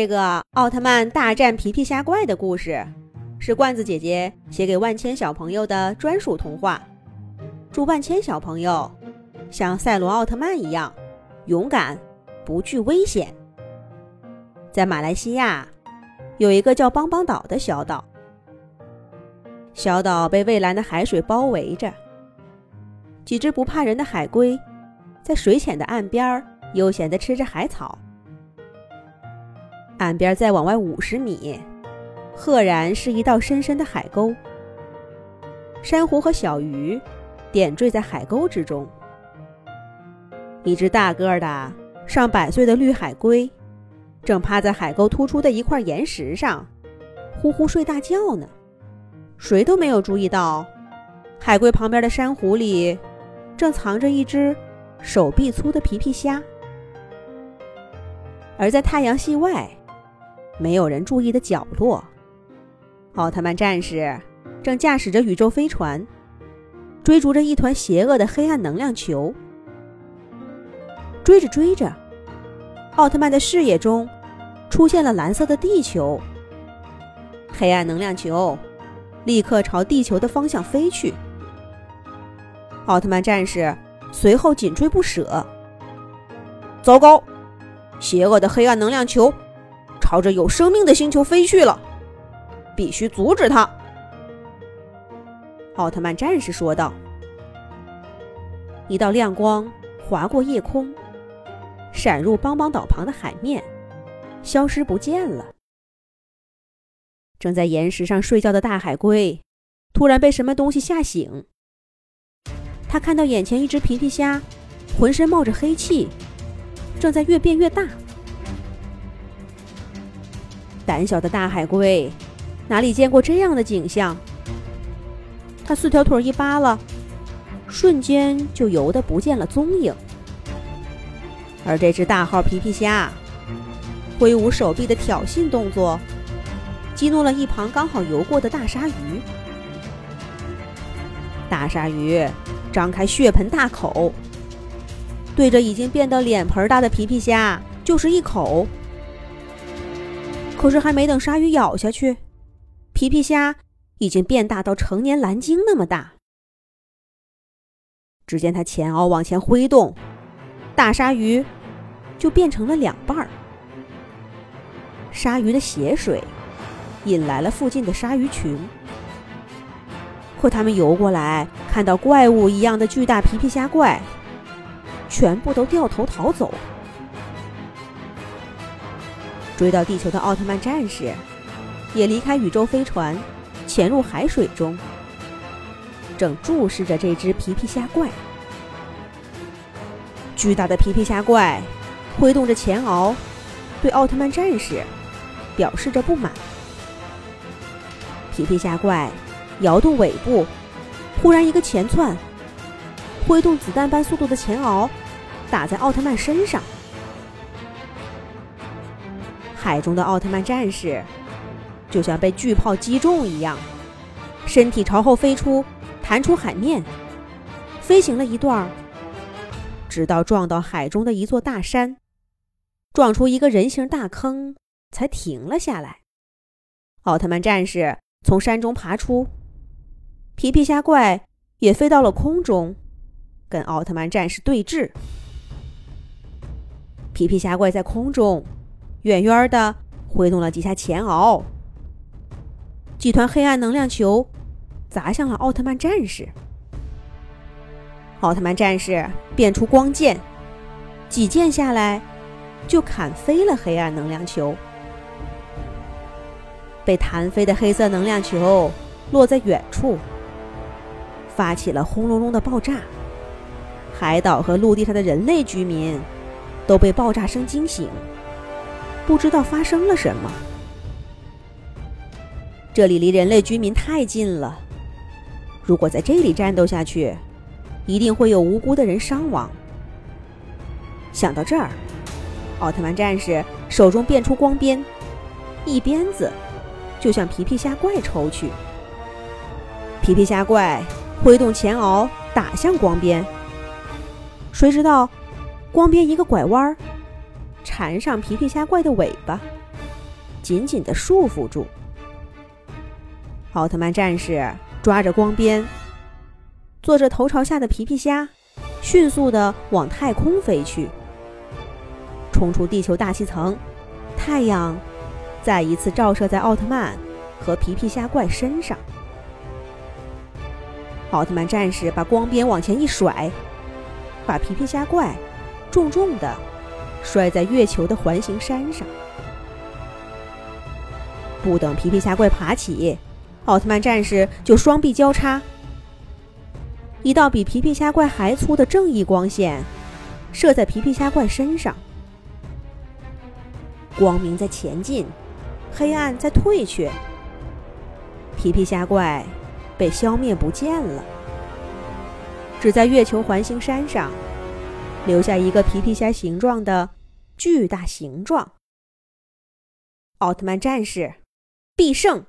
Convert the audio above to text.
这个奥特曼大战皮皮虾怪的故事，是罐子姐姐写给万千小朋友的专属童话。祝万千小朋友像赛罗奥特曼一样勇敢，不惧危险。在马来西亚，有一个叫邦邦岛的小岛。小岛被蔚蓝的海水包围着，几只不怕人的海龟在水浅的岸边悠闲地吃着海草。岸边再往外五十米，赫然是一道深深的海沟。珊瑚和小鱼点缀在海沟之中。一只大个的、上百岁的绿海龟，正趴在海沟突出的一块岩石上，呼呼睡大觉呢。谁都没有注意到，海龟旁边的珊瑚里，正藏着一只手臂粗的皮皮虾。而在太阳系外。没有人注意的角落，奥特曼战士正驾驶着宇宙飞船，追逐着一团邪恶的黑暗能量球。追着追着，奥特曼的视野中出现了蓝色的地球。黑暗能量球立刻朝地球的方向飞去。奥特曼战士随后紧追不舍。糟糕！邪恶的黑暗能量球！朝着有生命的星球飞去了，必须阻止他。”奥特曼战士说道。一道亮光划过夜空，闪入邦邦岛旁的海面，消失不见了。正在岩石上睡觉的大海龟突然被什么东西吓醒，他看到眼前一只皮皮虾，浑身冒着黑气，正在越变越大。胆小的大海龟哪里见过这样的景象？他四条腿一扒拉，瞬间就游得不见了踪影。而这只大号皮皮虾挥舞手臂的挑衅动作，激怒了一旁刚好游过的大鲨鱼。大鲨鱼张开血盆大口，对着已经变得脸盆大的皮皮虾就是一口。可是还没等鲨鱼咬下去，皮皮虾已经变大到成年蓝鲸那么大。只见它前螯往前挥动，大鲨鱼就变成了两半儿。鲨鱼的血水引来了附近的鲨鱼群，可他们游过来看到怪物一样的巨大皮皮虾怪，全部都掉头逃走。追到地球的奥特曼战士，也离开宇宙飞船，潜入海水中，正注视着这只皮皮虾怪。巨大的皮皮虾怪挥动着前螯，对奥特曼战士表示着不满。皮皮虾怪摇动尾部，忽然一个前窜，挥动子弹般速度的前螯，打在奥特曼身上。海中的奥特曼战士就像被巨炮击中一样，身体朝后飞出，弹出海面，飞行了一段，直到撞到海中的一座大山，撞出一个人形大坑，才停了下来。奥特曼战士从山中爬出，皮皮虾怪也飞到了空中，跟奥特曼战士对峙。皮皮虾怪在空中。远远的挥动了几下前螯，几团黑暗能量球砸向了奥特曼战士。奥特曼战士变出光剑，几剑下来就砍飞了黑暗能量球。被弹飞的黑色能量球落在远处，发起了轰隆隆的爆炸。海岛和陆地上的人类居民都被爆炸声惊醒。不知道发生了什么。这里离人类居民太近了，如果在这里战斗下去，一定会有无辜的人伤亡。想到这儿，奥特曼战士手中变出光鞭，一鞭子就向皮皮虾怪抽去。皮皮虾怪挥动前螯打向光鞭，谁知道光鞭一个拐弯儿。缠上皮皮虾怪的尾巴，紧紧的束缚住。奥特曼战士抓着光鞭，坐着头朝下的皮皮虾，迅速的往太空飞去，冲出地球大气层。太阳再一次照射在奥特曼和皮皮虾怪身上。奥特曼战士把光鞭往前一甩，把皮皮虾怪重重的摔在月球的环形山上。不等皮皮虾怪爬起，奥特曼战士就双臂交叉，一道比皮皮虾怪还粗的正义光线射在皮皮虾怪身上。光明在前进，黑暗在退却。皮皮虾怪被消灭不见了，只在月球环形山上留下一个皮皮虾形状的巨大形状。奥特曼战士必胜！